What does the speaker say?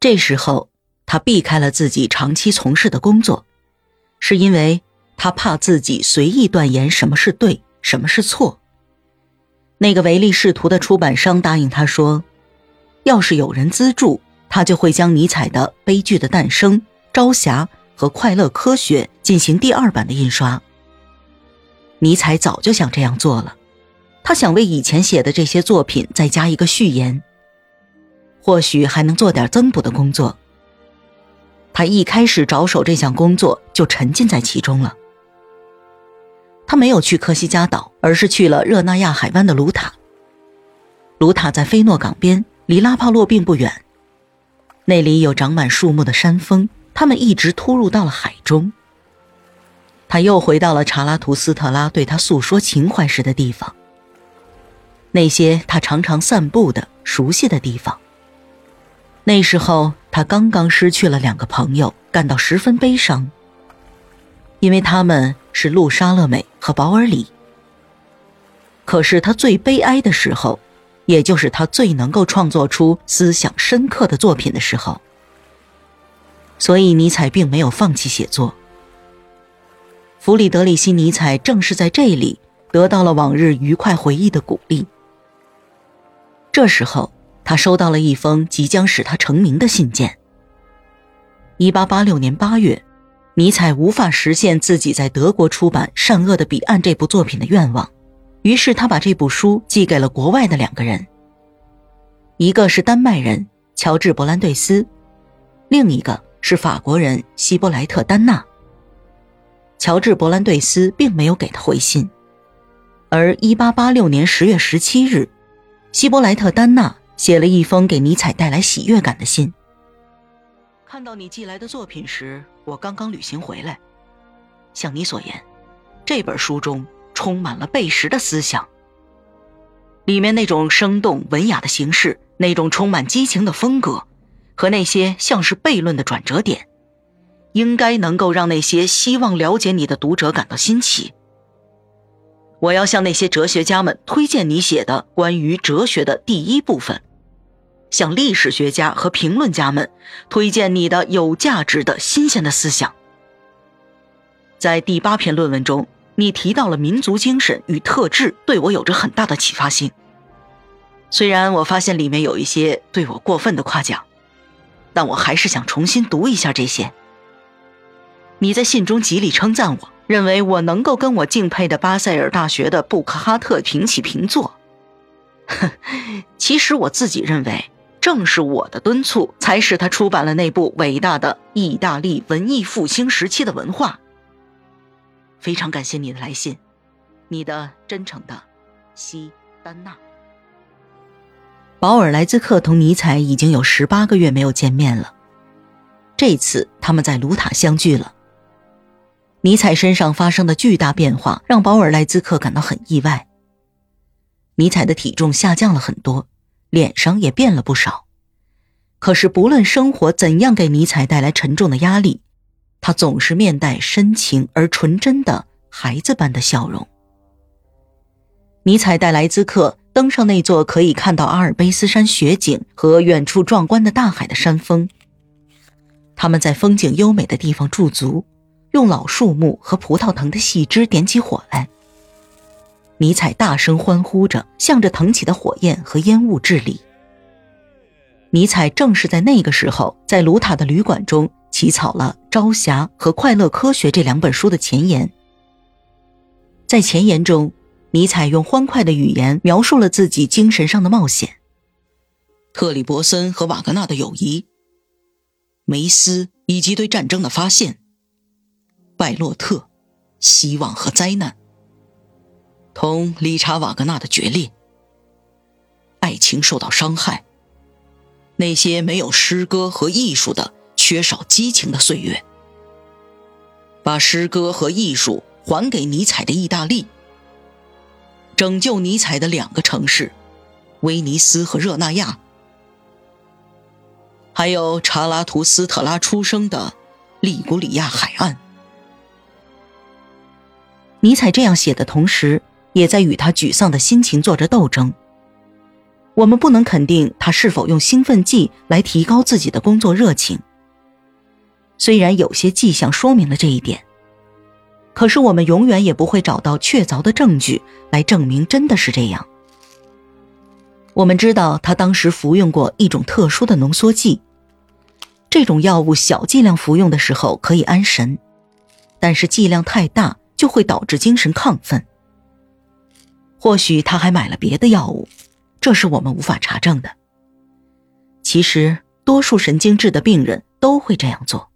这时候，他避开了自己长期从事的工作，是因为他怕自己随意断言什么是对，什么是错。那个唯利是图的出版商答应他说，要是有人资助，他就会将尼采的《悲剧的诞生》《朝霞》和《快乐科学》进行第二版的印刷。尼采早就想这样做了，他想为以前写的这些作品再加一个序言。或许还能做点增补的工作。他一开始着手这项工作就沉浸在其中了。他没有去科西嘉岛，而是去了热那亚海湾的卢塔。卢塔在菲诺港边，离拉帕洛并不远。那里有长满树木的山峰，他们一直突入到了海中。他又回到了查拉图斯特拉对他诉说情怀时的地方，那些他常常散步的熟悉的地方。那时候，他刚刚失去了两个朋友，感到十分悲伤，因为他们是路莎乐美和保尔里。可是他最悲哀的时候，也就是他最能够创作出思想深刻的作品的时候。所以，尼采并没有放弃写作。弗里德里希·尼采正是在这里得到了往日愉快回忆的鼓励。这时候。他收到了一封即将使他成名的信件。一八八六年八月，尼采无法实现自己在德国出版《善恶的彼岸》这部作品的愿望，于是他把这部书寄给了国外的两个人，一个是丹麦人乔治·伯兰对斯，另一个是法国人希伯莱特·丹纳。乔治·伯兰对斯并没有给他回信，而一八八六年十月十七日，希伯莱特·丹纳。写了一封给尼采带来喜悦感的信。看到你寄来的作品时，我刚刚旅行回来。像你所言，这本书中充满了贝什的思想。里面那种生动文雅的形式，那种充满激情的风格，和那些像是悖论的转折点，应该能够让那些希望了解你的读者感到新奇。我要向那些哲学家们推荐你写的关于哲学的第一部分。向历史学家和评论家们推荐你的有价值的新鲜的思想。在第八篇论文中，你提到了民族精神与特质，对我有着很大的启发性。虽然我发现里面有一些对我过分的夸奖，但我还是想重新读一下这些。你在信中极力称赞我，认为我能够跟我敬佩的巴塞尔大学的布克哈特平起平坐。哼，其实我自己认为。正是我的敦促，才使他出版了那部伟大的意大利文艺复兴时期的文化。非常感谢你的来信，你的真诚的，西丹娜。保尔莱兹克同尼采已经有十八个月没有见面了，这次他们在卢塔相聚了。尼采身上发生的巨大变化让保尔莱兹克感到很意外。尼采的体重下降了很多。脸上也变了不少，可是不论生活怎样给尼采带来沉重的压力，他总是面带深情而纯真的孩子般的笑容。尼采带莱兹克登上那座可以看到阿尔卑斯山雪景和远处壮观的大海的山峰。他们在风景优美的地方驻足，用老树木和葡萄藤的细枝点起火来。尼采大声欢呼着，向着腾起的火焰和烟雾致礼。尼采正是在那个时候，在卢塔的旅馆中起草了《朝霞》和《快乐科学》这两本书的前言。在前言中，尼采用欢快的语言描述了自己精神上的冒险：特里伯森和瓦格纳的友谊，梅斯以及对战争的发现，拜洛特，希望和灾难。同理查·瓦格纳的决裂，爱情受到伤害，那些没有诗歌和艺术的、缺少激情的岁月，把诗歌和艺术还给尼采的意大利，拯救尼采的两个城市——威尼斯和热那亚，还有查拉图斯特拉出生的利古里亚海岸。尼采这样写的同时。也在与他沮丧的心情做着斗争。我们不能肯定他是否用兴奋剂来提高自己的工作热情。虽然有些迹象说明了这一点，可是我们永远也不会找到确凿的证据来证明真的是这样。我们知道他当时服用过一种特殊的浓缩剂，这种药物小剂量服用的时候可以安神，但是剂量太大就会导致精神亢奋。或许他还买了别的药物，这是我们无法查证的。其实，多数神经质的病人都会这样做。